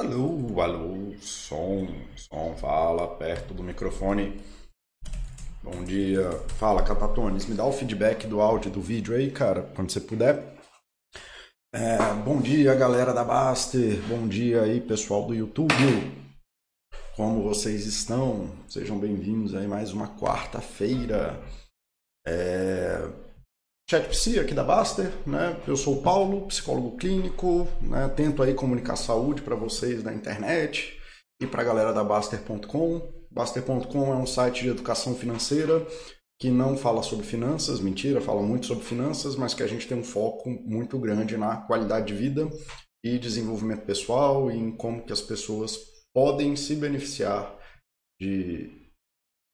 Alô, alô, som, som, fala perto do microfone. Bom dia, fala Catatones, me dá o feedback do áudio do vídeo aí, cara, quando você puder. É, bom dia, galera da Baster, bom dia aí, pessoal do YouTube. Como vocês estão? Sejam bem-vindos aí mais uma quarta-feira. É... Chat Psi aqui da Baster, né? Eu sou o Paulo, psicólogo clínico, né? Tento aí comunicar saúde para vocês na internet e para a galera da Baster.com. Baster.com é um site de educação financeira que não fala sobre finanças, mentira, fala muito sobre finanças, mas que a gente tem um foco muito grande na qualidade de vida e desenvolvimento pessoal e em como que as pessoas podem se beneficiar de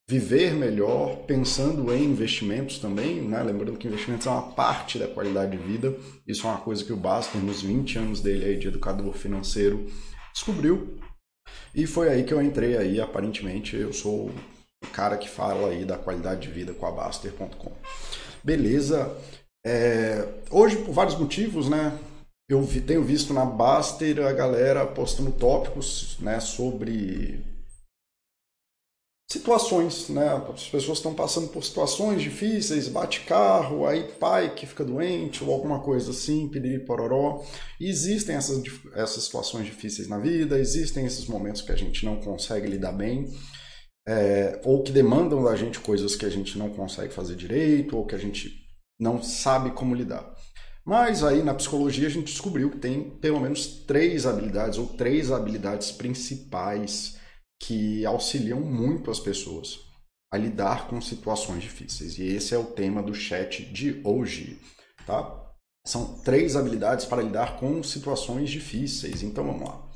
viver melhor, pensando em investimentos também, né? lembrando que investimentos é uma parte da qualidade de vida, isso é uma coisa que o Baster, nos 20 anos dele aí de educador financeiro, descobriu, e foi aí que eu entrei aí, aparentemente eu sou o cara que fala aí da qualidade de vida com a Baster.com. Beleza, é... hoje por vários motivos, né, eu vi, tenho visto na Baster a galera postando tópicos né, sobre situações, né? As pessoas estão passando por situações difíceis, bate carro, aí pai que fica doente ou alguma coisa assim, piriri pororó. E existem essas, essas situações difíceis na vida, existem esses momentos que a gente não consegue lidar bem, é, ou que demandam da gente coisas que a gente não consegue fazer direito, ou que a gente não sabe como lidar. Mas aí na psicologia a gente descobriu que tem pelo menos três habilidades, ou três habilidades principais que auxiliam muito as pessoas a lidar com situações difíceis. E esse é o tema do chat de hoje, tá? São três habilidades para lidar com situações difíceis. Então vamos lá.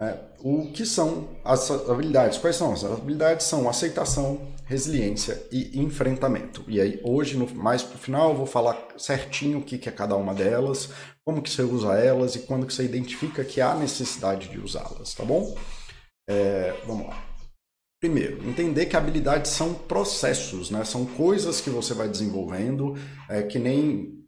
É, o que são as habilidades? Quais são? As habilidades são aceitação, resiliência e enfrentamento. E aí hoje, no, mais para o final, eu vou falar certinho o que, que é cada uma delas, como que você usa elas e quando que você identifica que há necessidade de usá-las, tá bom? É, vamos lá. Primeiro, entender que habilidades são processos, né? São coisas que você vai desenvolvendo, é, que nem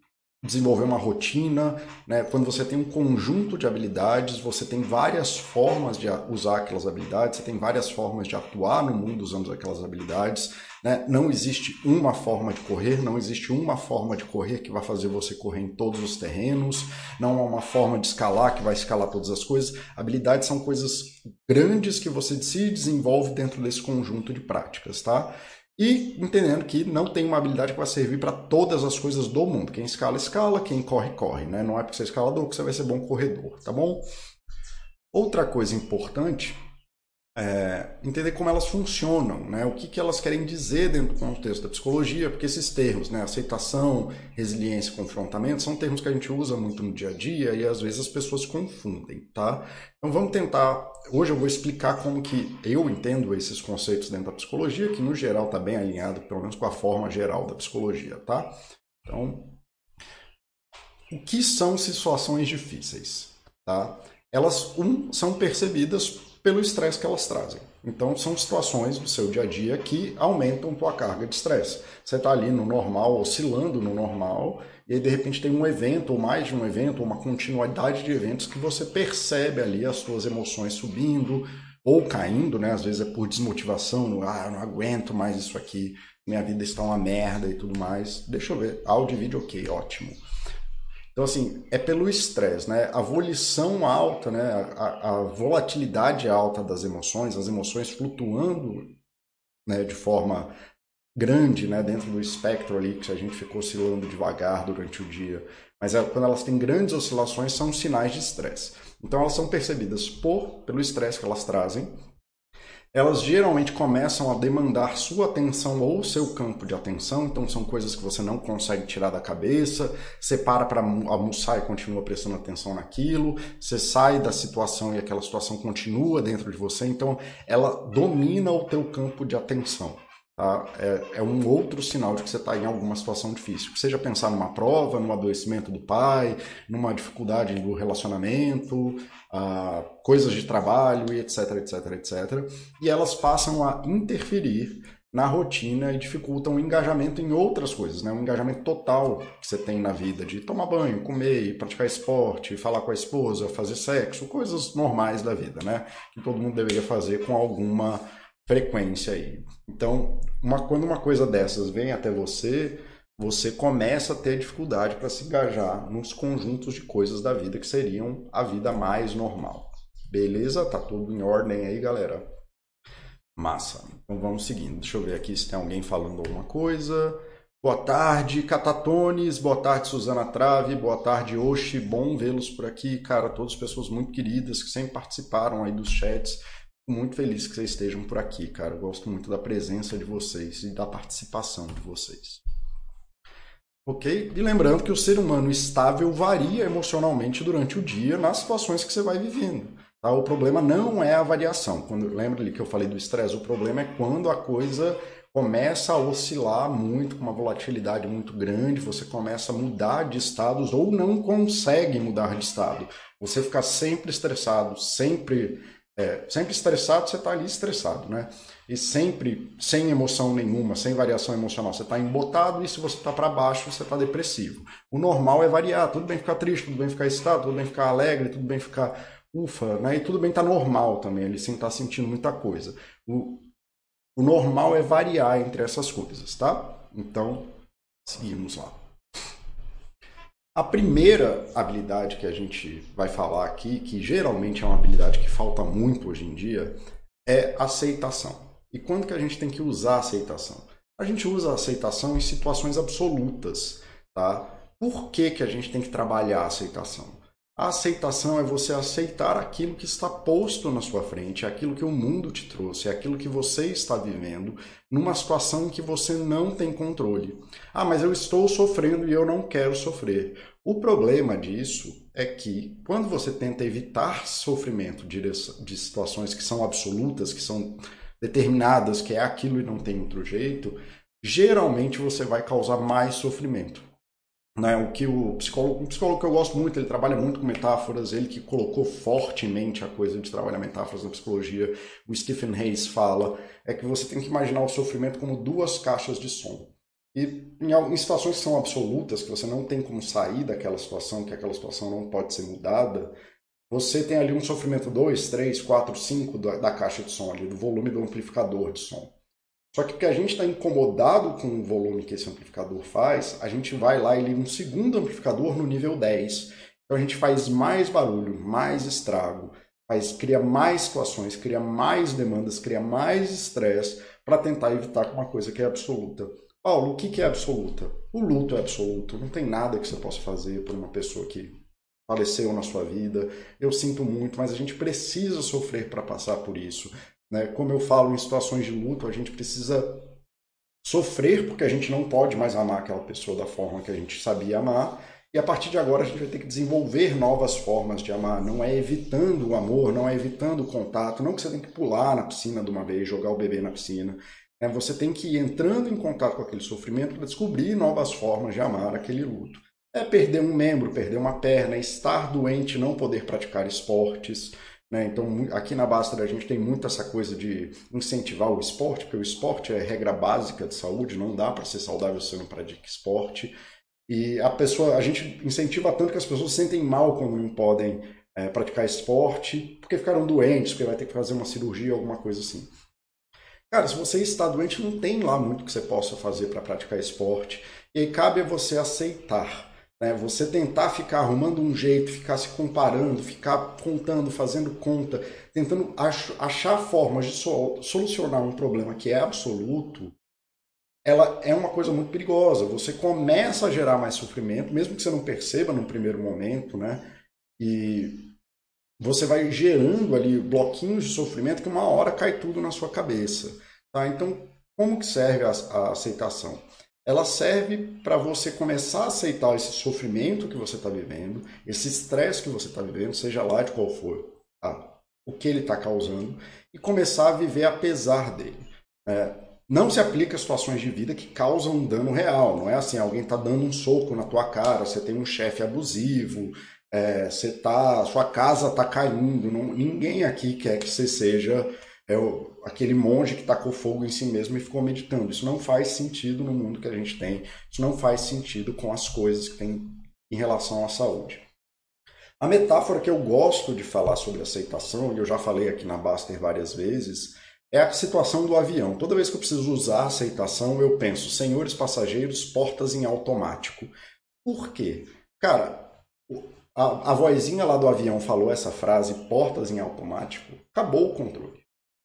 desenvolver uma rotina, né? Quando você tem um conjunto de habilidades, você tem várias formas de usar aquelas habilidades, você tem várias formas de atuar no mundo usando aquelas habilidades, né? Não existe uma forma de correr, não existe uma forma de correr que vai fazer você correr em todos os terrenos, não há uma forma de escalar que vai escalar todas as coisas. Habilidades são coisas grandes que você se desenvolve dentro desse conjunto de práticas, tá? E entendendo que não tem uma habilidade que vai servir para todas as coisas do mundo. Quem escala, escala, quem corre, corre. Né? Não é porque você é escalador que você vai ser bom corredor, tá bom? Outra coisa importante é, entender como elas funcionam, né? o que, que elas querem dizer dentro do contexto da psicologia, porque esses termos, né? aceitação, resiliência e confrontamento, são termos que a gente usa muito no dia a dia e às vezes as pessoas confundem. Tá? Então vamos tentar, hoje eu vou explicar como que eu entendo esses conceitos dentro da psicologia, que no geral está bem alinhado, pelo menos com a forma geral da psicologia. Tá? Então, o que são situações difíceis? Tá? Elas, um, são percebidas pelo estresse que elas trazem. Então, são situações do seu dia a dia que aumentam tua carga de estresse. Você está ali no normal, oscilando no normal, e aí de repente tem um evento, ou mais de um evento, ou uma continuidade de eventos que você percebe ali as suas emoções subindo ou caindo, né? Às vezes é por desmotivação, no, ah, eu não aguento mais isso aqui, minha vida está uma merda e tudo mais. Deixa eu ver, áudio e vídeo ok, ótimo. Então, assim, é pelo estresse, né? A volição alta, né? A, a, volatilidade alta das emoções, as emoções flutuando né? de forma grande, né? Dentro do espectro ali, que a gente ficou oscilando devagar durante o dia. Mas é, quando elas têm grandes oscilações, são sinais de estresse. Então, elas são percebidas por, pelo estresse que elas trazem, elas geralmente começam a demandar sua atenção ou seu campo de atenção, então são coisas que você não consegue tirar da cabeça, você para para almoçar e continua prestando atenção naquilo, você sai da situação e aquela situação continua dentro de você, então ela domina o teu campo de atenção. Tá? É, é, um outro sinal de que você está em alguma situação difícil. Seja pensar numa prova, num adoecimento do pai, numa dificuldade do relacionamento, ah, coisas de trabalho e etc, etc, etc. E elas passam a interferir na rotina e dificultam o engajamento em outras coisas, né? O engajamento total que você tem na vida, de tomar banho, comer, praticar esporte, falar com a esposa, fazer sexo, coisas normais da vida, né? Que todo mundo deveria fazer com alguma frequência aí. Então, uma, quando uma coisa dessas vem até você, você começa a ter dificuldade para se engajar nos conjuntos de coisas da vida que seriam a vida mais normal. Beleza? Tá tudo em ordem aí, galera? Massa. Então vamos seguindo. Deixa eu ver aqui se tem alguém falando alguma coisa. Boa tarde, Catatones. Boa tarde, Suzana Trave. Boa tarde, Oxi. Bom vê-los por aqui. Cara, todas pessoas muito queridas que sempre participaram aí dos chats. Muito feliz que vocês estejam por aqui, cara. Eu gosto muito da presença de vocês e da participação de vocês. Ok? E lembrando que o ser humano estável varia emocionalmente durante o dia nas situações que você vai vivendo. Tá? O problema não é a variação. Quando lembra ali que eu falei do estresse, o problema é quando a coisa começa a oscilar muito, com uma volatilidade muito grande, você começa a mudar de estados ou não consegue mudar de estado. Você fica sempre estressado, sempre é, sempre estressado, você está ali estressado, né? E sempre sem emoção nenhuma, sem variação emocional, você está embotado e se você está para baixo, você está depressivo. O normal é variar, tudo bem ficar triste, tudo bem ficar excitado, tudo bem ficar alegre, tudo bem ficar ufa, né? E tudo bem tá normal também, ele sem tá sentindo muita coisa. O, o normal é variar entre essas coisas, tá? Então, seguimos lá. A primeira habilidade que a gente vai falar aqui, que geralmente é uma habilidade que falta muito hoje em dia, é aceitação. E quando que a gente tem que usar a aceitação? A gente usa a aceitação em situações absolutas, tá? Por que, que a gente tem que trabalhar a aceitação? A aceitação é você aceitar aquilo que está posto na sua frente, aquilo que o mundo te trouxe, aquilo que você está vivendo, numa situação que você não tem controle. Ah, mas eu estou sofrendo e eu não quero sofrer. O problema disso é que, quando você tenta evitar sofrimento de, de situações que são absolutas, que são determinadas, que é aquilo e não tem outro jeito, geralmente você vai causar mais sofrimento. Né, o que o psicólogo, um psicólogo que eu gosto muito, ele trabalha muito com metáforas, ele que colocou fortemente a coisa de trabalhar metáforas na psicologia, o Stephen Hayes fala, é que você tem que imaginar o sofrimento como duas caixas de som. E em, situações que são absolutas, que você não tem como sair daquela situação, que aquela situação não pode ser mudada, você tem ali um sofrimento 2, 3, 4, 5 da caixa de som, ali, do volume do amplificador de som. Só que porque a gente está incomodado com o volume que esse amplificador faz, a gente vai lá e liga um segundo amplificador no nível 10. Então a gente faz mais barulho, mais estrago, faz, cria mais situações, cria mais demandas, cria mais estresse para tentar evitar uma coisa que é absoluta. Paulo, o que é absoluta? O luto é absoluto. Não tem nada que você possa fazer por uma pessoa que faleceu na sua vida. Eu sinto muito, mas a gente precisa sofrer para passar por isso. Né? Como eu falo, em situações de luto, a gente precisa sofrer porque a gente não pode mais amar aquela pessoa da forma que a gente sabia amar. E a partir de agora a gente vai ter que desenvolver novas formas de amar. Não é evitando o amor, não é evitando o contato. Não que você tem que pular na piscina de uma vez, jogar o bebê na piscina. É, você tem que ir entrando em contato com aquele sofrimento para descobrir novas formas de amar aquele luto. É perder um membro, perder uma perna, estar doente, não poder praticar esportes. Né? Então, aqui na Basta a gente tem muito essa coisa de incentivar o esporte, porque o esporte é regra básica de saúde, não dá para ser saudável se não pratica esporte. E a pessoa, a gente incentiva tanto que as pessoas se sentem mal quando não podem é, praticar esporte, porque ficaram doentes, porque vai ter que fazer uma cirurgia, alguma coisa assim. Cara, se você está doente, não tem lá muito que você possa fazer para praticar esporte. E aí cabe a você aceitar? Você tentar ficar arrumando um jeito, ficar se comparando, ficar contando, fazendo conta, tentando ach achar formas de solucionar um problema que é absoluto, ela é uma coisa muito perigosa. Você começa a gerar mais sofrimento, mesmo que você não perceba no primeiro momento, né? E você vai gerando ali bloquinhos de sofrimento que uma hora cai tudo na sua cabeça. Tá? Então, como que serve a, a aceitação? Ela serve para você começar a aceitar esse sofrimento que você está vivendo, esse estresse que você está vivendo, seja lá de qual for, tá? o que ele está causando, e começar a viver apesar dele. É, não se aplica a situações de vida que causam um dano real. Não é assim, alguém está dando um soco na tua cara, você tem um chefe abusivo, é, você tá, sua casa está caindo. Não, ninguém aqui quer que você seja é o, aquele monge que tacou fogo em si mesmo e ficou meditando. Isso não faz sentido no mundo que a gente tem. Isso não faz sentido com as coisas que tem em relação à saúde. A metáfora que eu gosto de falar sobre aceitação, e eu já falei aqui na Baster várias vezes, é a situação do avião. Toda vez que eu preciso usar aceitação, eu penso, senhores passageiros, portas em automático. Por quê? Cara, a, a vozinha lá do avião falou essa frase, portas em automático, acabou o controle.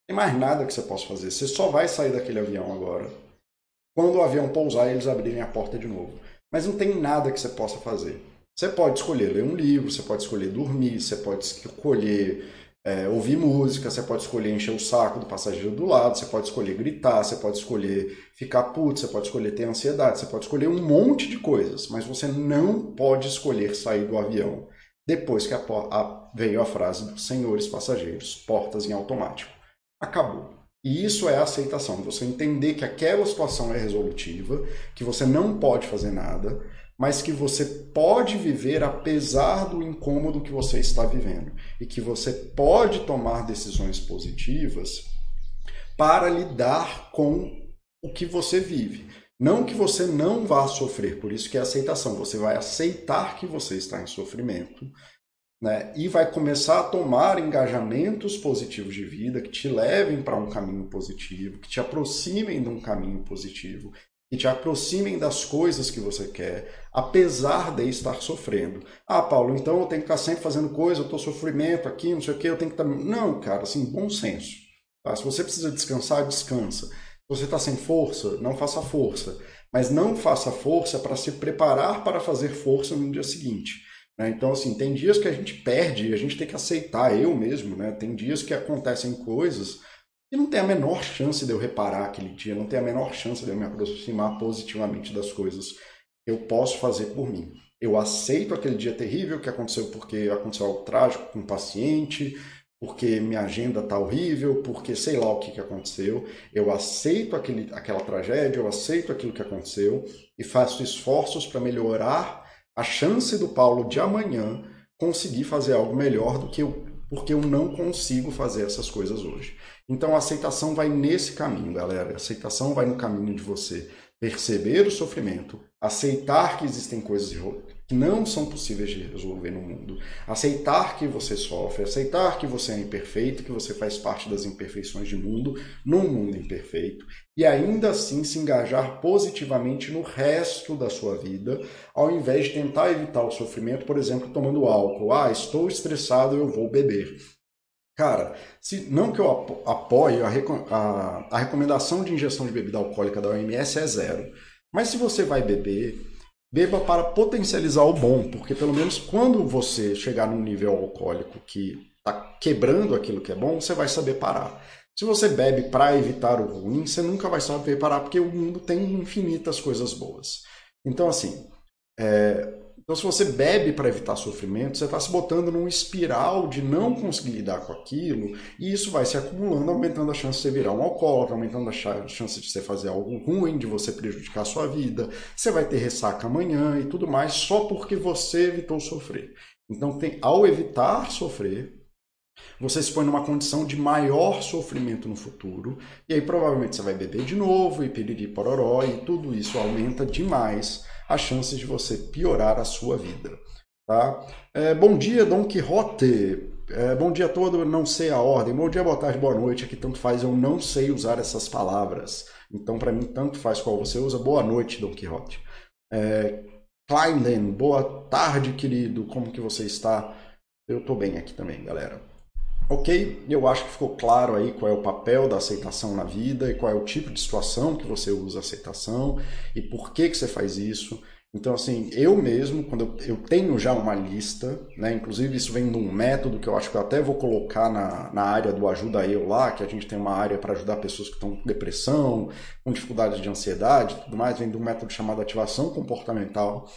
Tem mais nada que você possa fazer. Você só vai sair daquele avião agora quando o avião pousar eles abrirem a porta de novo. Mas não tem nada que você possa fazer. Você pode escolher ler um livro, você pode escolher dormir, você pode escolher é, ouvir música, você pode escolher encher o saco do passageiro do lado, você pode escolher gritar, você pode escolher ficar puto, você pode escolher ter ansiedade, você pode escolher um monte de coisas, mas você não pode escolher sair do avião depois que a, a, veio a frase dos senhores passageiros, portas em automático. Acabou. E isso é a aceitação, você entender que aquela situação é resolutiva, que você não pode fazer nada, mas que você pode viver apesar do incômodo que você está vivendo e que você pode tomar decisões positivas para lidar com o que você vive. Não que você não vá sofrer, por isso que é aceitação. Você vai aceitar que você está em sofrimento, né? E vai começar a tomar engajamentos positivos de vida que te levem para um caminho positivo, que te aproximem de um caminho positivo que te aproximem das coisas que você quer, apesar de estar sofrendo. Ah, Paulo, então eu tenho que estar sempre fazendo coisa, eu estou sofrimento aqui, não sei o que, eu tenho que estar. Não, cara, assim, bom senso. Tá? Se você precisa descansar, descansa. Se você está sem força, não faça força. Mas não faça força para se preparar para fazer força no dia seguinte. Né? Então, assim, tem dias que a gente perde e a gente tem que aceitar, eu mesmo, né? Tem dias que acontecem coisas e não tem a menor chance de eu reparar aquele dia, não tem a menor chance de eu me aproximar positivamente das coisas que eu posso fazer por mim. Eu aceito aquele dia terrível que aconteceu porque aconteceu algo trágico com um paciente, porque minha agenda está horrível, porque sei lá o que, que aconteceu. Eu aceito aquele, aquela tragédia, eu aceito aquilo que aconteceu e faço esforços para melhorar a chance do Paulo de amanhã conseguir fazer algo melhor do que eu, porque eu não consigo fazer essas coisas hoje. Então a aceitação vai nesse caminho, galera. A aceitação vai no caminho de você perceber o sofrimento, aceitar que existem coisas que não são possíveis de resolver no mundo, aceitar que você sofre, aceitar que você é imperfeito, que você faz parte das imperfeições do mundo, num mundo imperfeito, e ainda assim se engajar positivamente no resto da sua vida, ao invés de tentar evitar o sofrimento, por exemplo, tomando álcool. Ah, estou estressado, eu vou beber. Cara, se, não que eu apoie, a, a, a recomendação de injeção de bebida alcoólica da OMS é zero. Mas se você vai beber, beba para potencializar o bom, porque pelo menos quando você chegar num nível alcoólico que está quebrando aquilo que é bom, você vai saber parar. Se você bebe para evitar o ruim, você nunca vai saber parar, porque o mundo tem infinitas coisas boas. Então, assim, é, então, se você bebe para evitar sofrimento, você está se botando num espiral de não conseguir lidar com aquilo, e isso vai se acumulando, aumentando a chance de você virar um alcoólatra, aumentando a chance de você fazer algo ruim, de você prejudicar a sua vida. Você vai ter ressaca amanhã e tudo mais, só porque você evitou sofrer. Então, tem, ao evitar sofrer, você se põe numa condição de maior sofrimento no futuro, e aí provavelmente você vai beber de novo, e piriri pororó, e tudo isso aumenta demais as chances de você piorar a sua vida. Tá? É, bom dia, Dom Quixote. É, bom dia todo, não sei a ordem. Bom dia, boa tarde, boa noite. Aqui tanto faz, eu não sei usar essas palavras. Então, para mim, tanto faz qual você usa. Boa noite, Dom Quixote. É, Kleinlen, boa tarde, querido. Como que você está? Eu estou bem aqui também, galera. Ok, eu acho que ficou claro aí qual é o papel da aceitação na vida e qual é o tipo de situação que você usa aceitação e por que, que você faz isso. Então, assim, eu mesmo, quando eu, eu tenho já uma lista, né, inclusive isso vem de um método que eu acho que eu até vou colocar na, na área do Ajuda Eu lá, que a gente tem uma área para ajudar pessoas que estão com depressão, com dificuldades de ansiedade tudo mais, vem de um método chamado ativação comportamental,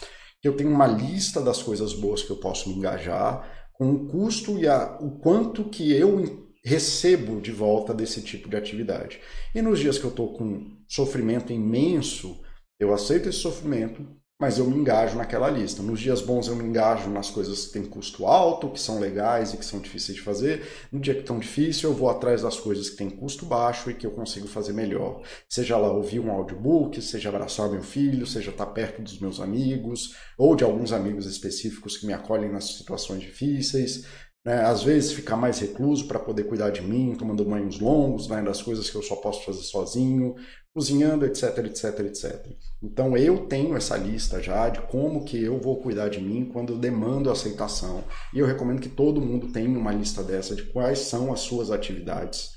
que eu tenho uma lista das coisas boas que eu posso me engajar, com o custo e a, o quanto que eu recebo de volta desse tipo de atividade. E nos dias que eu estou com sofrimento imenso, eu aceito esse sofrimento, mas eu me engajo naquela lista. Nos dias bons eu me engajo nas coisas que têm custo alto, que são legais e que são difíceis de fazer. No dia que estão difícil, eu vou atrás das coisas que têm custo baixo e que eu consigo fazer melhor. Seja lá ouvir um audiobook, seja abraçar meu filho, seja estar perto dos meus amigos ou de alguns amigos específicos que me acolhem nas situações difíceis. Né? Às vezes ficar mais recluso para poder cuidar de mim, tomando banhos longos, né? das coisas que eu só posso fazer sozinho, cozinhando, etc, etc, etc. Então eu tenho essa lista já de como que eu vou cuidar de mim quando eu demando aceitação. E eu recomendo que todo mundo tenha uma lista dessa de quais são as suas atividades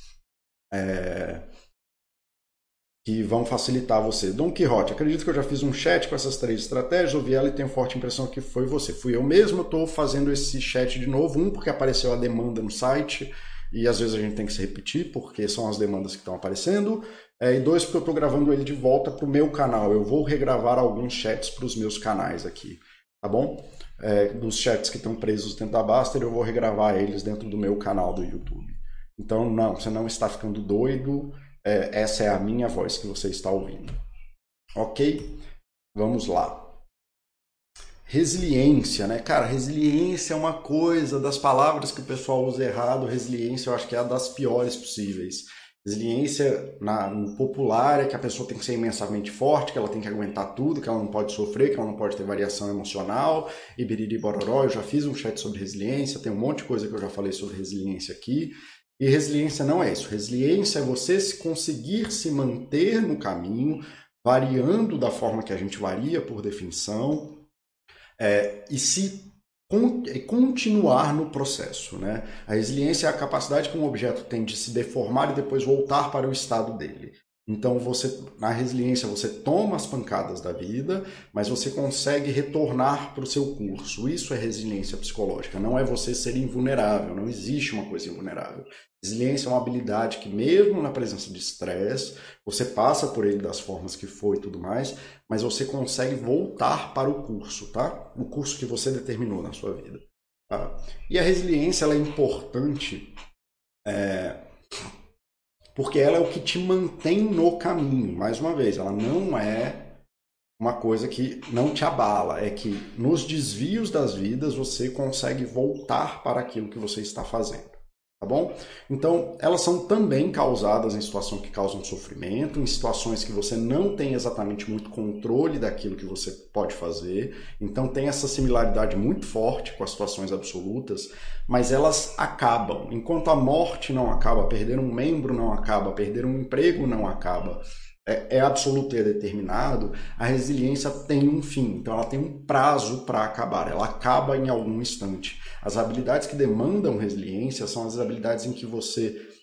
é, que vão facilitar você. Dom Quixote, acredito que eu já fiz um chat com essas três estratégias, ouvi ela e tenho forte impressão que foi você. Fui eu mesmo, estou fazendo esse chat de novo, um porque apareceu a demanda no site, e às vezes a gente tem que se repetir, porque são as demandas que estão aparecendo. É, e dois, porque eu estou gravando ele de volta para o meu canal. Eu vou regravar alguns chats para os meus canais aqui, tá bom? É, dos chats que estão presos dentro da Baster, eu vou regravar eles dentro do meu canal do YouTube. Então, não, você não está ficando doido. É, essa é a minha voz que você está ouvindo. Ok? Vamos lá. Resiliência, né? Cara, resiliência é uma coisa das palavras que o pessoal usa errado. Resiliência eu acho que é a das piores possíveis. Resiliência na, no popular é que a pessoa tem que ser imensamente forte, que ela tem que aguentar tudo, que ela não pode sofrer, que ela não pode ter variação emocional, e biriri bororó. Eu já fiz um chat sobre resiliência, tem um monte de coisa que eu já falei sobre resiliência aqui. E resiliência não é isso. Resiliência é você se conseguir se manter no caminho, variando da forma que a gente varia por definição, é, e se continuar no processo. Né? A resiliência é a capacidade que um objeto tem de se deformar e depois voltar para o estado dele. Então você na resiliência você toma as pancadas da vida, mas você consegue retornar para o seu curso. Isso é resiliência psicológica. Não é você ser invulnerável. Não existe uma coisa invulnerável. Resiliência é uma habilidade que mesmo na presença de estresse você passa por ele das formas que foi e tudo mais, mas você consegue voltar para o curso, tá? O curso que você determinou na sua vida. Tá? E a resiliência ela é importante. É porque ela é o que te mantém no caminho. Mais uma vez, ela não é uma coisa que não te abala, é que nos desvios das vidas você consegue voltar para aquilo que você está fazendo tá bom? Então, elas são também causadas em situações que causam sofrimento, em situações que você não tem exatamente muito controle daquilo que você pode fazer. Então, tem essa similaridade muito forte com as situações absolutas, mas elas acabam. Enquanto a morte não acaba, perder um membro não acaba, perder um emprego não acaba, é, é absoluto e é determinado, a resiliência tem um fim, então ela tem um prazo para acabar, ela acaba em algum instante. As habilidades que demandam resiliência são as habilidades em que você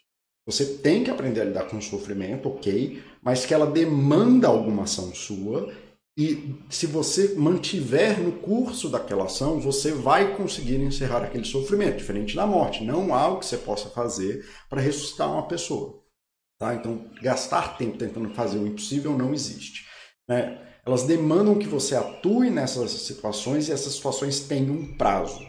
você tem que aprender a lidar com o sofrimento, ok, mas que ela demanda alguma ação sua e se você mantiver no curso daquela ação, você vai conseguir encerrar aquele sofrimento, diferente da morte. Não há o que você possa fazer para ressuscitar uma pessoa. Tá? Então, gastar tempo tentando fazer o impossível não existe. Né? Elas demandam que você atue nessas situações e essas situações têm um prazo.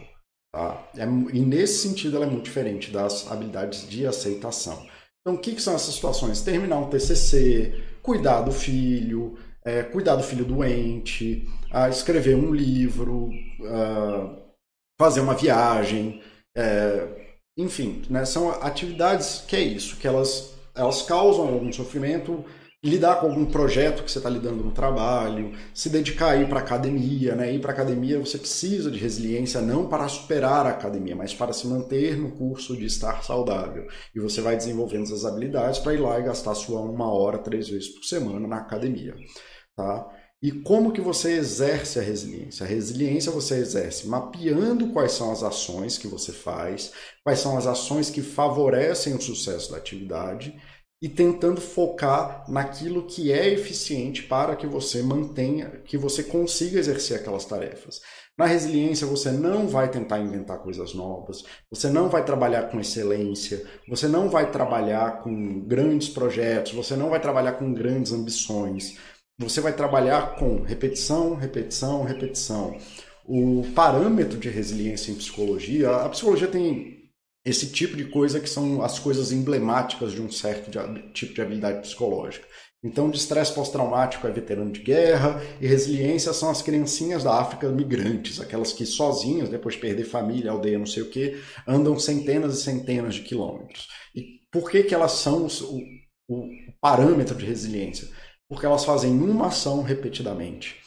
Tá? É, e nesse sentido, ela é muito diferente das habilidades de aceitação. Então, o que, que são essas situações? Terminar um TCC, cuidar do filho, é, cuidar do filho doente, uh, escrever um livro, uh, fazer uma viagem, é, enfim, né, são atividades que é isso, que elas elas causam algum sofrimento, lidar com algum projeto que você está lidando no trabalho, se dedicar a ir para academia, né? Ir para academia você precisa de resiliência não para superar a academia, mas para se manter no curso de estar saudável. E você vai desenvolvendo essas habilidades para ir lá e gastar sua uma hora, três vezes por semana na academia, tá? E como que você exerce a resiliência? A resiliência você exerce mapeando quais são as ações que você faz, quais são as ações que favorecem o sucesso da atividade e tentando focar naquilo que é eficiente para que você mantenha, que você consiga exercer aquelas tarefas. Na resiliência, você não vai tentar inventar coisas novas, você não vai trabalhar com excelência, você não vai trabalhar com grandes projetos, você não vai trabalhar com grandes ambições você vai trabalhar com repetição, repetição, repetição. O parâmetro de resiliência em psicologia, a psicologia tem esse tipo de coisa que são as coisas emblemáticas de um certo de, tipo de habilidade psicológica. Então, de estresse pós-traumático é veterano de guerra, e resiliência são as criancinhas da África migrantes, aquelas que sozinhas, depois de perder família, aldeia, não sei o que, andam centenas e centenas de quilômetros. E por que, que elas são o, o parâmetro de resiliência? Porque elas fazem uma ação repetidamente.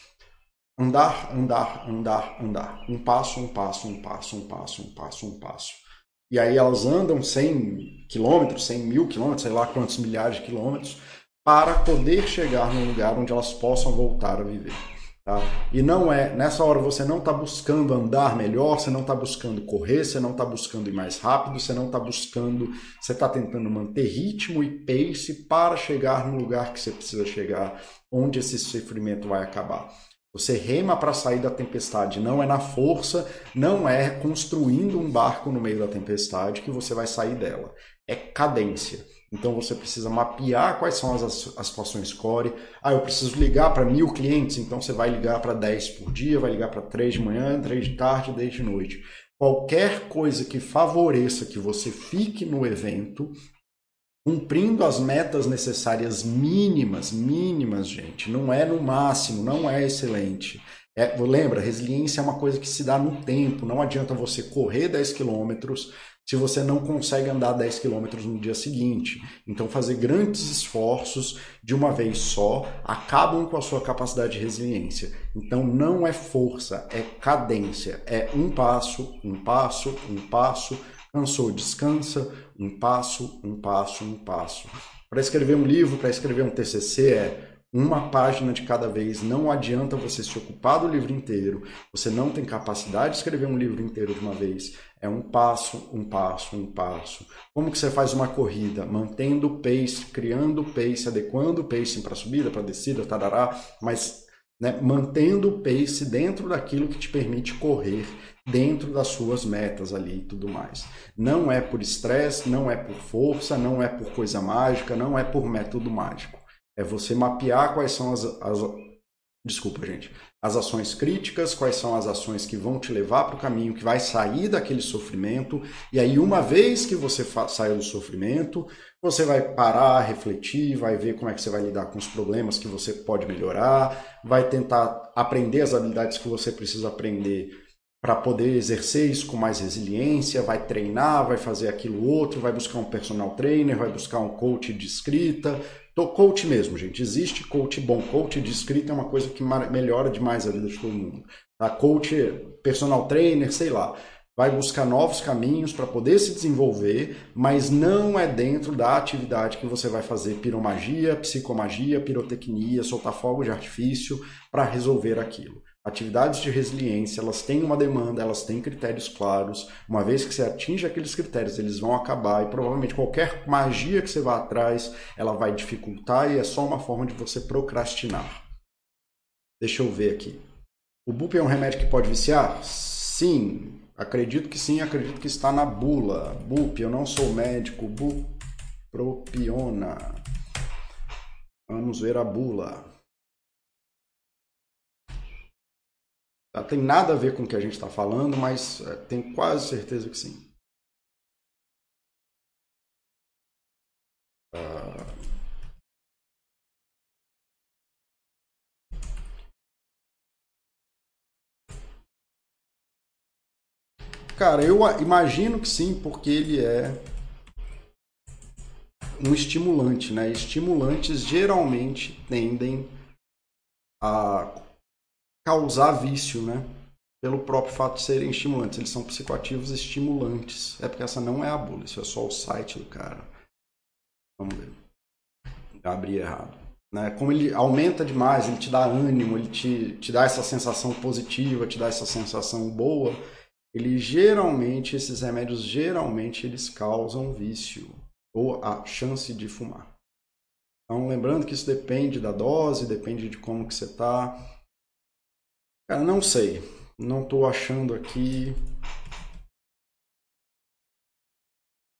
Andar, andar, andar, andar. Um passo, um passo, um passo, um passo, um passo, um passo. E aí elas andam 100 quilômetros, 100 mil quilômetros, sei lá quantos milhares de quilômetros, para poder chegar num lugar onde elas possam voltar a viver. Tá? E não é, nessa hora você não está buscando andar melhor, você não está buscando correr, você não está buscando ir mais rápido, você não está buscando, você está tentando manter ritmo e pace para chegar no lugar que você precisa chegar, onde esse sofrimento vai acabar. Você rema para sair da tempestade, não é na força, não é construindo um barco no meio da tempestade que você vai sair dela. É cadência. Então você precisa mapear quais são as, as situações core. Ah, eu preciso ligar para mil clientes, então você vai ligar para 10 por dia, vai ligar para 3 de manhã, 3 de tarde, 10 de noite. Qualquer coisa que favoreça que você fique no evento, cumprindo as metas necessárias mínimas, mínimas, gente, não é no máximo, não é excelente. É, lembra, resiliência é uma coisa que se dá no tempo, não adianta você correr 10 quilômetros se você não consegue andar 10 quilômetros no dia seguinte. Então, fazer grandes esforços de uma vez só acabam com a sua capacidade de resiliência. Então, não é força, é cadência. É um passo, um passo, um passo. Cansou, descansa. Um passo, um passo, um passo. Para escrever um livro, para escrever um TCC, é uma página de cada vez. Não adianta você se ocupar do livro inteiro. Você não tem capacidade de escrever um livro inteiro de uma vez. É um passo, um passo, um passo. Como que você faz uma corrida? Mantendo o pace, criando o pace, adequando o pace para subida, para descida, tarará, mas né, mantendo o pace dentro daquilo que te permite correr dentro das suas metas ali e tudo mais. Não é por estresse, não é por força, não é por coisa mágica, não é por método mágico. É você mapear quais são as, as desculpa, gente, as ações críticas, quais são as ações que vão te levar para o caminho que vai sair daquele sofrimento. E aí, uma vez que você saiu do sofrimento, você vai parar, refletir, vai ver como é que você vai lidar com os problemas que você pode melhorar, vai tentar aprender as habilidades que você precisa aprender para poder exercer isso com mais resiliência, vai treinar, vai fazer aquilo outro, vai buscar um personal trainer, vai buscar um coach de escrita, Coach mesmo, gente. Existe coach bom. Coach de escrita é uma coisa que melhora demais a vida de todo mundo. Tá? Coach, personal trainer, sei lá. Vai buscar novos caminhos para poder se desenvolver, mas não é dentro da atividade que você vai fazer piromagia, psicomagia, pirotecnia, soltar fogo de artifício para resolver aquilo. Atividades de resiliência, elas têm uma demanda, elas têm critérios claros. Uma vez que você atinge aqueles critérios, eles vão acabar e provavelmente qualquer magia que você vá atrás, ela vai dificultar e é só uma forma de você procrastinar. Deixa eu ver aqui. O BUP é um remédio que pode viciar? Sim, acredito que sim, acredito que está na bula. BUP, eu não sou médico, bupropiona. Vamos ver a bula. Tem nada a ver com o que a gente está falando, mas é, tenho quase certeza que sim. Uh... Cara, eu imagino que sim, porque ele é um estimulante, né? Estimulantes geralmente tendem a causar vício, né? Pelo próprio fato de serem estimulantes. Eles são psicoativos estimulantes. É porque essa não é a bula, isso é só o site do cara. Vamos ver. Abri errado. Né? Como ele aumenta demais, ele te dá ânimo, ele te, te dá essa sensação positiva, te dá essa sensação boa. Ele geralmente, esses remédios geralmente eles causam vício ou a chance de fumar. Então, lembrando que isso depende da dose, depende de como que você está. Cara, não sei. Não estou achando aqui.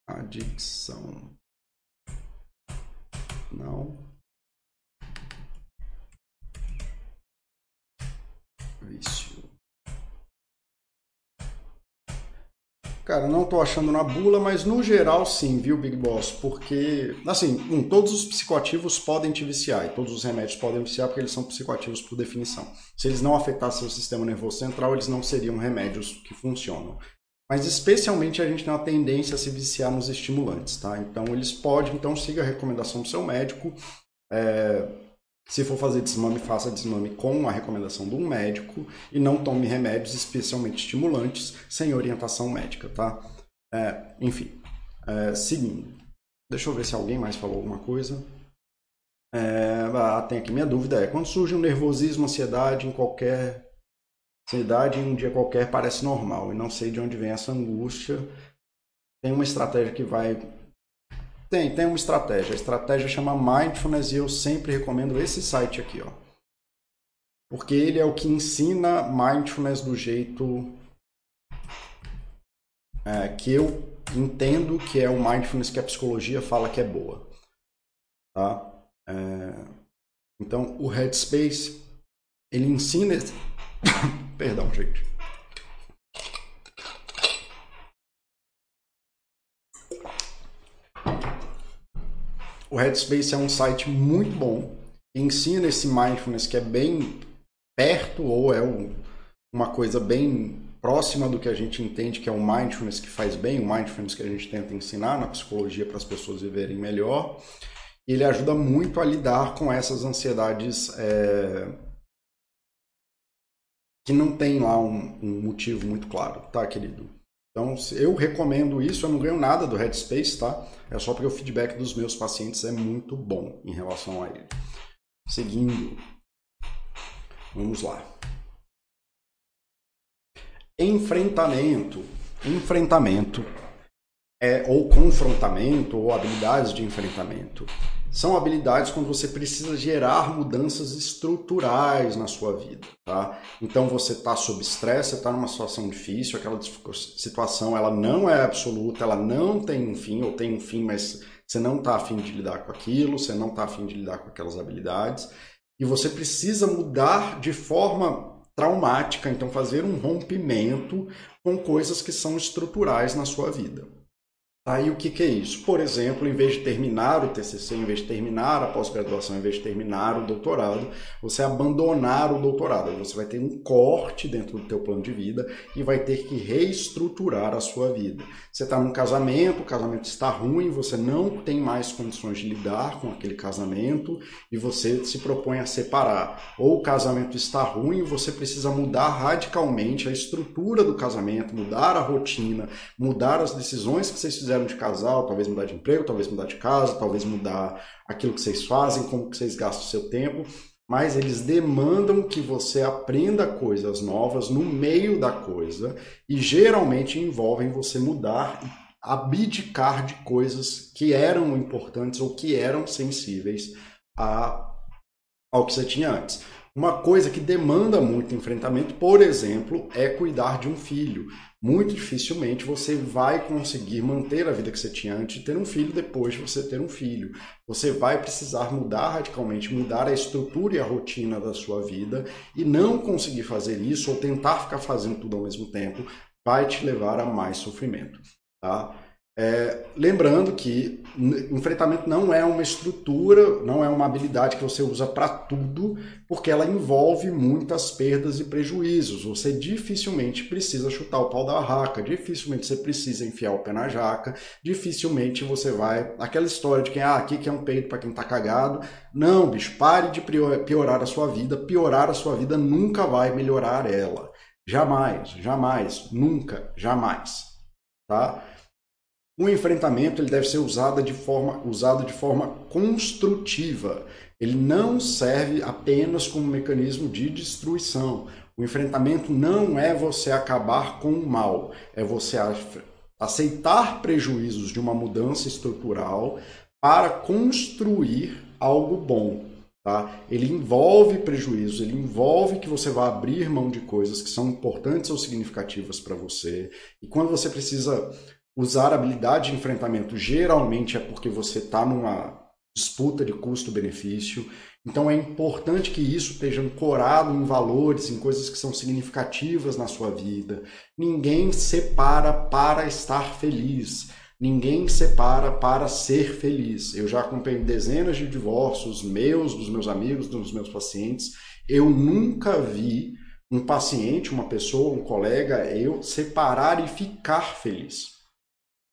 Adicção. Não. Vício. Cara, não tô achando na bula, mas no geral sim, viu, Big Boss? Porque, assim, um, todos os psicoativos podem te viciar e todos os remédios podem viciar porque eles são psicoativos por definição. Se eles não afetassem o sistema nervoso central, eles não seriam remédios que funcionam. Mas especialmente a gente tem uma tendência a se viciar nos estimulantes, tá? Então eles podem, então siga a recomendação do seu médico. É, se for fazer desmame, faça desmame com a recomendação de um médico e não tome remédios, especialmente estimulantes, sem orientação médica, tá? É, enfim, é, seguindo. Deixa eu ver se alguém mais falou alguma coisa. É, ah, tem aqui minha dúvida é quando surge um nervosismo, ansiedade em qualquer ansiedade em um dia qualquer parece normal e não sei de onde vem essa angústia. Tem uma estratégia que vai tem, tem uma estratégia. A estratégia chama Mindfulness e eu sempre recomendo esse site aqui, ó. Porque ele é o que ensina Mindfulness do jeito é, que eu entendo que é o Mindfulness que a psicologia fala que é boa. Tá? É, então, o Headspace, ele ensina... Perdão, gente. O Headspace é um site muito bom, ensina esse mindfulness que é bem perto ou é um, uma coisa bem próxima do que a gente entende que é o mindfulness que faz bem, o mindfulness que a gente tenta ensinar na psicologia para as pessoas viverem melhor. Ele ajuda muito a lidar com essas ansiedades é, que não tem lá um, um motivo muito claro, tá, querido? Então, eu recomendo isso, eu não ganho nada do Headspace, tá? É só porque o feedback dos meus pacientes é muito bom em relação a ele. Seguindo, vamos lá. Enfrentamento. Enfrentamento é, ou confrontamento, ou habilidades de enfrentamento. São habilidades quando você precisa gerar mudanças estruturais na sua vida, tá? Então você está sob estresse, você está numa situação difícil, aquela situação ela não é absoluta, ela não tem um fim, ou tem um fim, mas você não está afim de lidar com aquilo, você não está afim de lidar com aquelas habilidades, e você precisa mudar de forma traumática, então fazer um rompimento com coisas que são estruturais na sua vida. Aí o que, que, é isso? Por exemplo, em vez de terminar o TCC, em vez de terminar a pós-graduação, em vez de terminar o doutorado, você abandonar o doutorado. Você vai ter um corte dentro do teu plano de vida e vai ter que reestruturar a sua vida. Você está num casamento, o casamento está ruim, você não tem mais condições de lidar com aquele casamento e você se propõe a separar. Ou o casamento está ruim, você precisa mudar radicalmente a estrutura do casamento, mudar a rotina, mudar as decisões que vocês fizeram de casal, talvez mudar de emprego, talvez mudar de casa, talvez mudar aquilo que vocês fazem, como que vocês gastam o seu tempo, mas eles demandam que você aprenda coisas novas no meio da coisa e geralmente envolvem você mudar abdicar de coisas que eram importantes ou que eram sensíveis a, ao que você tinha antes. Uma coisa que demanda muito enfrentamento, por exemplo, é cuidar de um filho. Muito dificilmente você vai conseguir manter a vida que você tinha antes de ter um filho depois de você ter um filho. Você vai precisar mudar radicalmente, mudar a estrutura e a rotina da sua vida e não conseguir fazer isso ou tentar ficar fazendo tudo ao mesmo tempo vai te levar a mais sofrimento, tá? É, lembrando que enfrentamento não é uma estrutura, não é uma habilidade que você usa para tudo, porque ela envolve muitas perdas e prejuízos. Você dificilmente precisa chutar o pau da raca, dificilmente você precisa enfiar o pé na jaca, dificilmente você vai. Aquela história de quem, ah, aqui que é um peito para quem tá cagado. Não, bicho, pare de piorar a sua vida. Piorar a sua vida nunca vai melhorar ela. Jamais, jamais, nunca, jamais. Tá? O enfrentamento ele deve ser usado de forma, usado de forma construtiva. Ele não serve apenas como mecanismo de destruição. O enfrentamento não é você acabar com o mal, é você aceitar prejuízos de uma mudança estrutural para construir algo bom. Tá? Ele envolve prejuízos, ele envolve que você vai abrir mão de coisas que são importantes ou significativas para você. E quando você precisa Usar habilidade de enfrentamento geralmente é porque você está numa disputa de custo-benefício. Então é importante que isso esteja ancorado em valores, em coisas que são significativas na sua vida. Ninguém separa para estar feliz. Ninguém separa para ser feliz. Eu já acompanhei dezenas de divórcios meus, dos meus amigos, dos meus pacientes. Eu nunca vi um paciente, uma pessoa, um colega, eu separar e ficar feliz.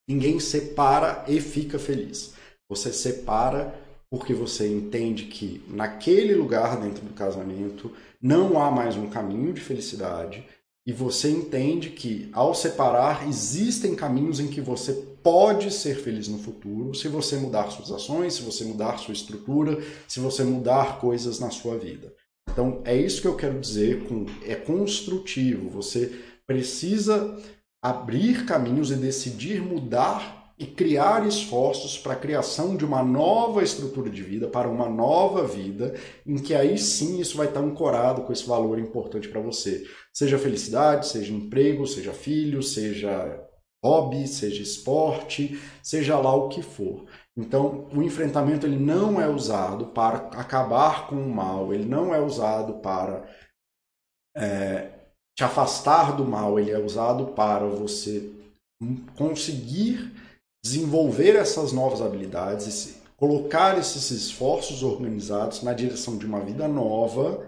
Ninguém separa e fica feliz. Você separa porque você entende que naquele lugar dentro do casamento não há mais um caminho de felicidade e você entende que ao separar existem caminhos em que você pode ser feliz no futuro se você mudar suas ações, se você mudar sua estrutura, se você mudar coisas na sua vida. Então é isso que eu quero dizer com é construtivo. Você precisa abrir caminhos e decidir mudar e criar esforços para a criação de uma nova estrutura de vida, para uma nova vida, em que aí sim isso vai estar ancorado com esse valor importante para você. Seja felicidade, seja emprego, seja filho, seja hobby, seja esporte, seja lá o que for. Então, o enfrentamento ele não é usado para acabar com o mal, ele não é usado para é, te afastar do mal, ele é usado para você conseguir desenvolver essas novas habilidades, colocar esses esforços organizados na direção de uma vida nova,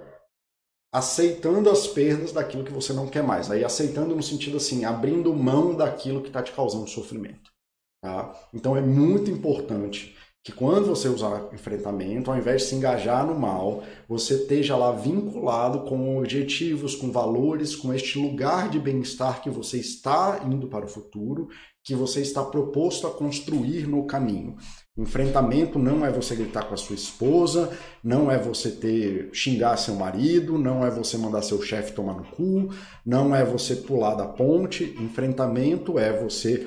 aceitando as perdas daquilo que você não quer mais. Aí aceitando no sentido assim, abrindo mão daquilo que está te causando sofrimento. Tá? Então é muito importante que quando você usar enfrentamento, ao invés de se engajar no mal, você esteja lá vinculado com objetivos, com valores, com este lugar de bem-estar que você está indo para o futuro que você está proposto a construir no caminho. Enfrentamento não é você gritar com a sua esposa, não é você ter xingar seu marido, não é você mandar seu chefe tomar no cu, não é você pular da ponte. Enfrentamento é você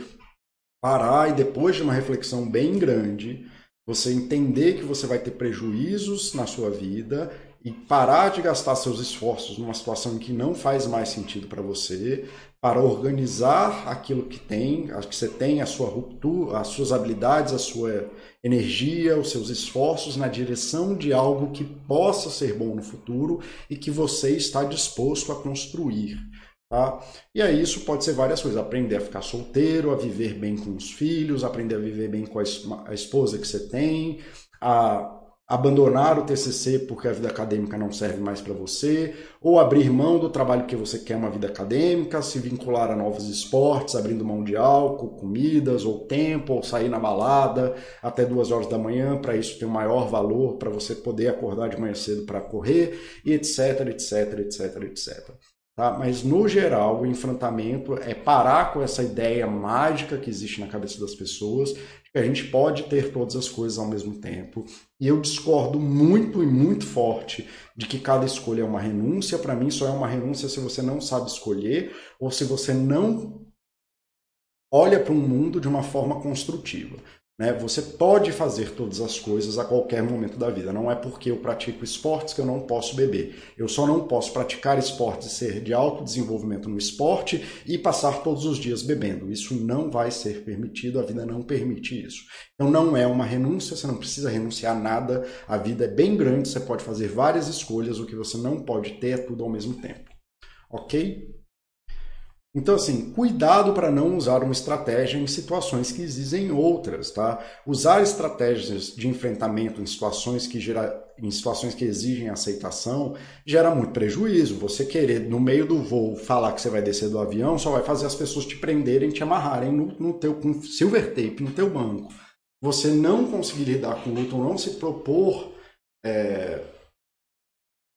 parar e depois de uma reflexão bem grande, você entender que você vai ter prejuízos na sua vida e parar de gastar seus esforços numa situação que não faz mais sentido para você, para organizar aquilo que tem, que você tem, a sua ruptura, as suas habilidades, a sua energia, os seus esforços na direção de algo que possa ser bom no futuro e que você está disposto a construir. Tá? E aí isso pode ser várias coisas, aprender a ficar solteiro, a viver bem com os filhos, aprender a viver bem com a esposa que você tem, a abandonar o TCC porque a vida acadêmica não serve mais para você, ou abrir mão do trabalho que você quer uma vida acadêmica, se vincular a novos esportes, abrindo mão de álcool, comidas ou tempo, ou sair na balada até duas horas da manhã, para isso ter um maior valor, para você poder acordar de manhã cedo para correr, e etc, etc, etc, etc. Tá? Mas, no geral, o enfrentamento é parar com essa ideia mágica que existe na cabeça das pessoas que a gente pode ter todas as coisas ao mesmo tempo. E eu discordo muito e muito forte de que cada escolha é uma renúncia. Para mim, só é uma renúncia se você não sabe escolher ou se você não olha para um mundo de uma forma construtiva. Né? Você pode fazer todas as coisas a qualquer momento da vida. Não é porque eu pratico esportes que eu não posso beber. Eu só não posso praticar esportes e ser de alto desenvolvimento no esporte e passar todos os dias bebendo. Isso não vai ser permitido, a vida não permite isso. Então não é uma renúncia, você não precisa renunciar a nada. A vida é bem grande, você pode fazer várias escolhas, o que você não pode ter é tudo ao mesmo tempo. Ok? Então, assim, cuidado para não usar uma estratégia em situações que existem outras, tá? Usar estratégias de enfrentamento em situações que, gera, em situações que exigem aceitação gera muito prejuízo. Você querer, no meio do voo, falar que você vai descer do avião só vai fazer as pessoas te prenderem, te amarrarem no, no teu, com silver tape no teu banco. Você não conseguir lidar com o luto, não se propor... É,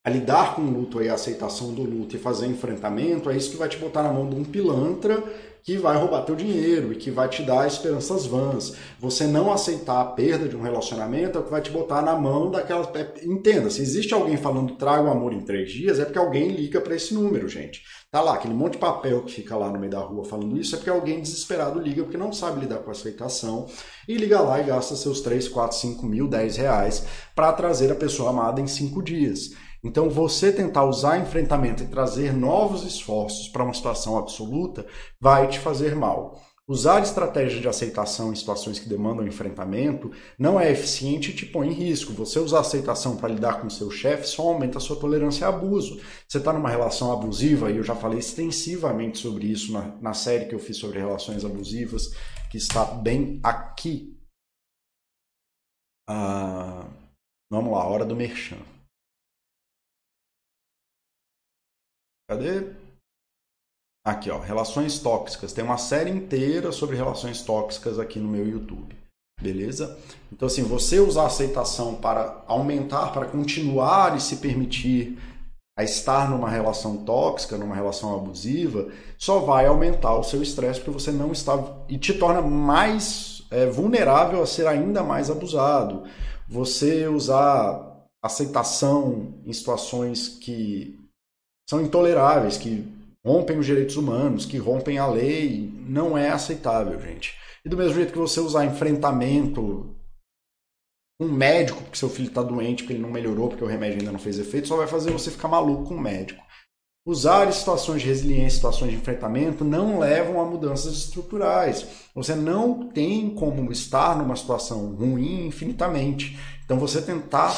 a lidar com o luto e a aceitação do luto e fazer enfrentamento, é isso que vai te botar na mão de um pilantra que vai roubar teu dinheiro e que vai te dar esperanças vãs. Você não aceitar a perda de um relacionamento é o que vai te botar na mão daquelas. É, entenda, se existe alguém falando traga o amor em três dias, é porque alguém liga para esse número, gente. Tá lá, aquele monte de papel que fica lá no meio da rua falando isso, é porque alguém desesperado liga porque não sabe lidar com a aceitação e liga lá e gasta seus 3, 4, 5 mil, 10 reais para trazer a pessoa amada em cinco dias. Então, você tentar usar enfrentamento e trazer novos esforços para uma situação absoluta vai te fazer mal. Usar estratégias de aceitação em situações que demandam enfrentamento não é eficiente e te põe em risco. Você usar aceitação para lidar com seu chefe só aumenta a sua tolerância a abuso. Você está numa relação abusiva, e eu já falei extensivamente sobre isso na, na série que eu fiz sobre relações abusivas, que está bem aqui. Ah, vamos lá, hora do merchan. Cadê? Aqui, ó, relações tóxicas. Tem uma série inteira sobre relações tóxicas aqui no meu YouTube. Beleza? Então, assim, você usar a aceitação para aumentar, para continuar e se permitir a estar numa relação tóxica, numa relação abusiva, só vai aumentar o seu estresse porque você não está. e te torna mais é, vulnerável a ser ainda mais abusado. Você usar aceitação em situações que são intoleráveis, que rompem os direitos humanos, que rompem a lei, não é aceitável, gente. E do mesmo jeito que você usar enfrentamento um médico porque seu filho está doente, porque ele não melhorou, porque o remédio ainda não fez efeito, só vai fazer você ficar maluco com o médico. Usar situações de resiliência, situações de enfrentamento não levam a mudanças estruturais. Você não tem como estar numa situação ruim infinitamente. Então você tentar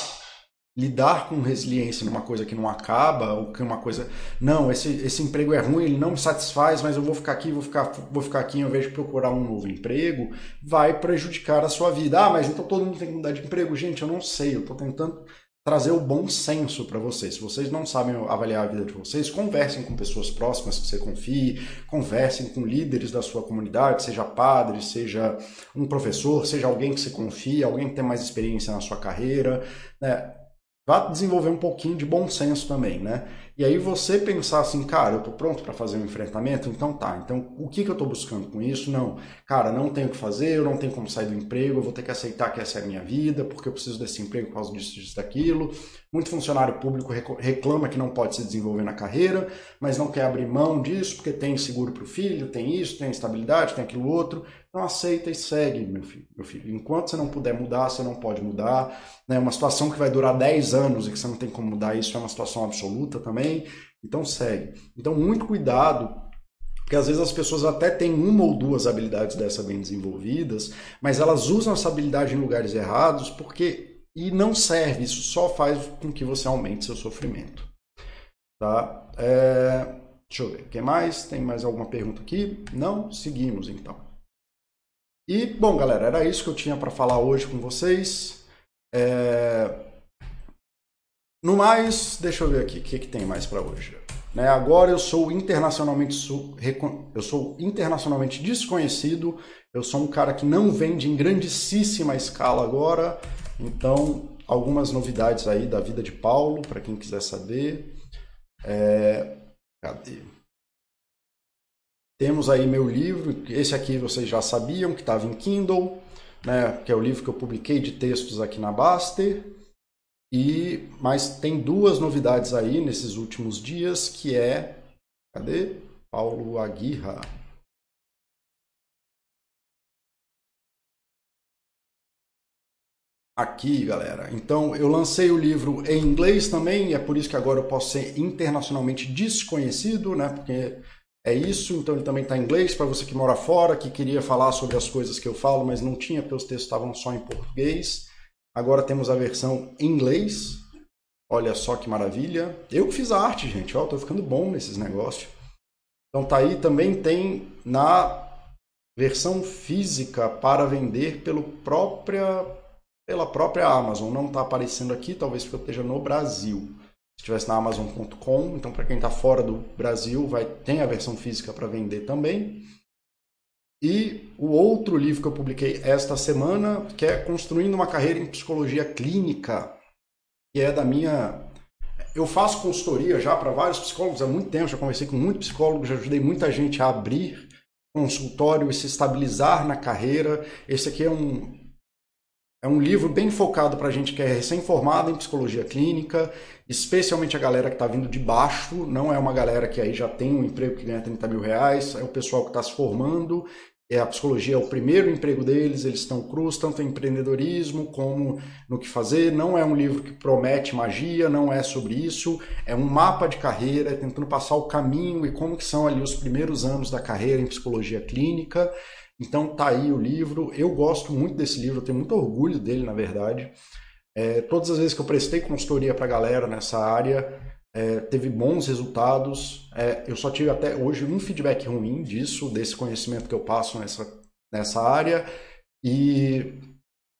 lidar com resiliência numa coisa que não acaba, ou que uma coisa, não, esse, esse emprego é ruim, ele não me satisfaz, mas eu vou ficar aqui, vou ficar, vou ficar aqui ao invés de procurar um novo emprego, vai prejudicar a sua vida. Ah, mas então todo mundo tem que mudar de emprego? Gente, eu não sei, eu estou tentando trazer o bom senso para vocês. Se vocês não sabem avaliar a vida de vocês, conversem com pessoas próximas que você confie, conversem com líderes da sua comunidade, seja padre, seja um professor, seja alguém que você confia, alguém que tem mais experiência na sua carreira, né? Vá desenvolver um pouquinho de bom senso também, né? E aí você pensar assim, cara, eu tô pronto para fazer um enfrentamento, então tá. Então o que, que eu tô buscando com isso? Não, cara, não tenho o que fazer, eu não tenho como sair do emprego, eu vou ter que aceitar que essa é a minha vida, porque eu preciso desse emprego por causa disso, disso, daquilo. Muito funcionário público reclama que não pode se desenvolver na carreira, mas não quer abrir mão disso porque tem seguro para o filho, tem isso, tem estabilidade, tem aquilo outro. Então aceita e segue, meu filho. Meu filho. Enquanto você não puder mudar, você não pode mudar. Né? Uma situação que vai durar 10 anos e que você não tem como mudar isso é uma situação absoluta também. Então segue. Então muito cuidado porque às vezes as pessoas até têm uma ou duas habilidades dessa bem desenvolvidas, mas elas usam essa habilidade em lugares errados porque e não serve, isso só faz com que você aumente seu sofrimento. Tá? É... Deixa eu ver, quem mais? Tem mais alguma pergunta aqui? Não? Seguimos então. E, bom, galera, era isso que eu tinha para falar hoje com vocês. É... No mais, deixa eu ver aqui, o que, que tem mais para hoje? Né, agora eu sou internacionalmente eu sou internacionalmente desconhecido. Eu sou um cara que não vende em grandíssima escala agora. Então, algumas novidades aí da vida de Paulo, para quem quiser saber. É... Cadê? Temos aí meu livro, esse aqui vocês já sabiam que estava em Kindle, né, que é o livro que eu publiquei de textos aqui na Baster. E mas tem duas novidades aí nesses últimos dias, que é cadê? Paulo Aguirra. aqui, galera. Então, eu lancei o livro em inglês também, e é por isso que agora eu posso ser internacionalmente desconhecido, né? Porque é isso, então ele também está em inglês para você que mora fora, que queria falar sobre as coisas que eu falo, mas não tinha, porque os textos estavam só em português. Agora temos a versão em inglês. Olha só que maravilha. Eu fiz a arte, gente. Ó, tô ficando bom nesses negócios. Então tá aí, também tem na versão física para vender pelo própria pela própria Amazon. Não está aparecendo aqui, talvez porque eu esteja no Brasil. Se estivesse na Amazon.com, então para quem está fora do Brasil, vai tem a versão física para vender também. E o outro livro que eu publiquei esta semana, que é Construindo uma Carreira em Psicologia Clínica, que é da minha. Eu faço consultoria já para vários psicólogos há muito tempo, já conversei com muitos psicólogos, já ajudei muita gente a abrir consultório e se estabilizar na carreira. Esse aqui é um, é um livro bem focado para a gente que é recém-formada em psicologia clínica, especialmente a galera que está vindo de baixo, não é uma galera que aí já tem um emprego que ganha 30 mil reais, é o pessoal que está se formando é, a psicologia é o primeiro emprego deles, eles estão crus tanto em empreendedorismo como no que fazer. Não é um livro que promete magia, não é sobre isso. É um mapa de carreira, é tentando passar o caminho e como que são ali os primeiros anos da carreira em psicologia clínica. Então tá aí o livro. Eu gosto muito desse livro, eu tenho muito orgulho dele, na verdade. É, todas as vezes que eu prestei consultoria para galera nessa área, é, teve bons resultados. É, eu só tive até hoje um feedback ruim disso, desse conhecimento que eu passo nessa, nessa área. E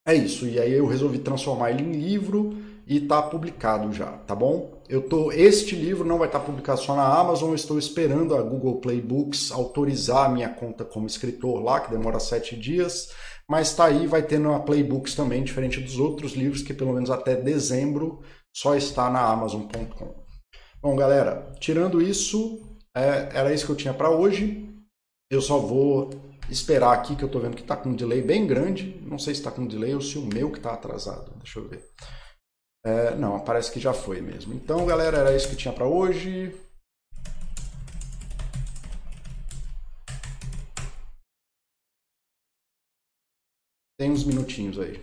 é isso. E aí eu resolvi transformar ele em livro e está publicado já, tá bom? Eu tô, este livro não vai estar publicado só na Amazon, eu estou esperando a Google Play Books autorizar a minha conta como escritor lá, que demora sete dias, mas está aí, vai ter na Playbooks também, diferente dos outros livros que pelo menos até dezembro só está na Amazon.com. Bom, galera, tirando isso, é, era isso que eu tinha para hoje. Eu só vou esperar aqui, que eu estou vendo que está com um delay bem grande. Não sei se está com delay ou se o meu que está atrasado. Deixa eu ver. É, não, parece que já foi mesmo. Então, galera, era isso que tinha para hoje. Tem uns minutinhos aí.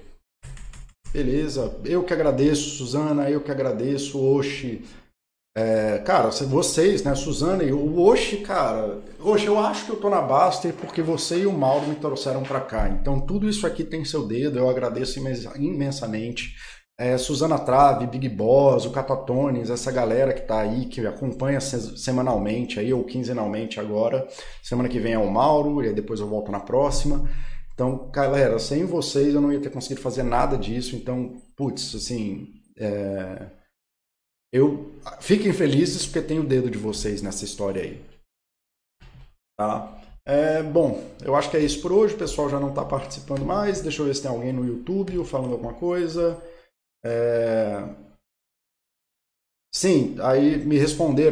Beleza, eu que agradeço, Suzana, eu que agradeço, Oxi, é, cara, vocês, né, Suzana e o Oxi, cara, Oxi, eu acho que eu tô na Baster porque você e o Mauro me trouxeram para cá. Então tudo isso aqui tem seu dedo, eu agradeço imensamente. É, Suzana Trave, Big Boss, o Catatones, essa galera que tá aí, que acompanha semanalmente aí, ou quinzenalmente agora. Semana que vem é o Mauro, e depois eu volto na próxima. Então, galera, sem vocês eu não ia ter conseguido fazer nada disso. Então, putz, assim. É eu fiquem felizes porque tem o dedo de vocês nessa história aí. Tá? É, bom, eu acho que é isso por hoje. O pessoal já não está participando mais. Deixa eu ver se tem alguém no YouTube falando alguma coisa. É... Sim, aí me responderam.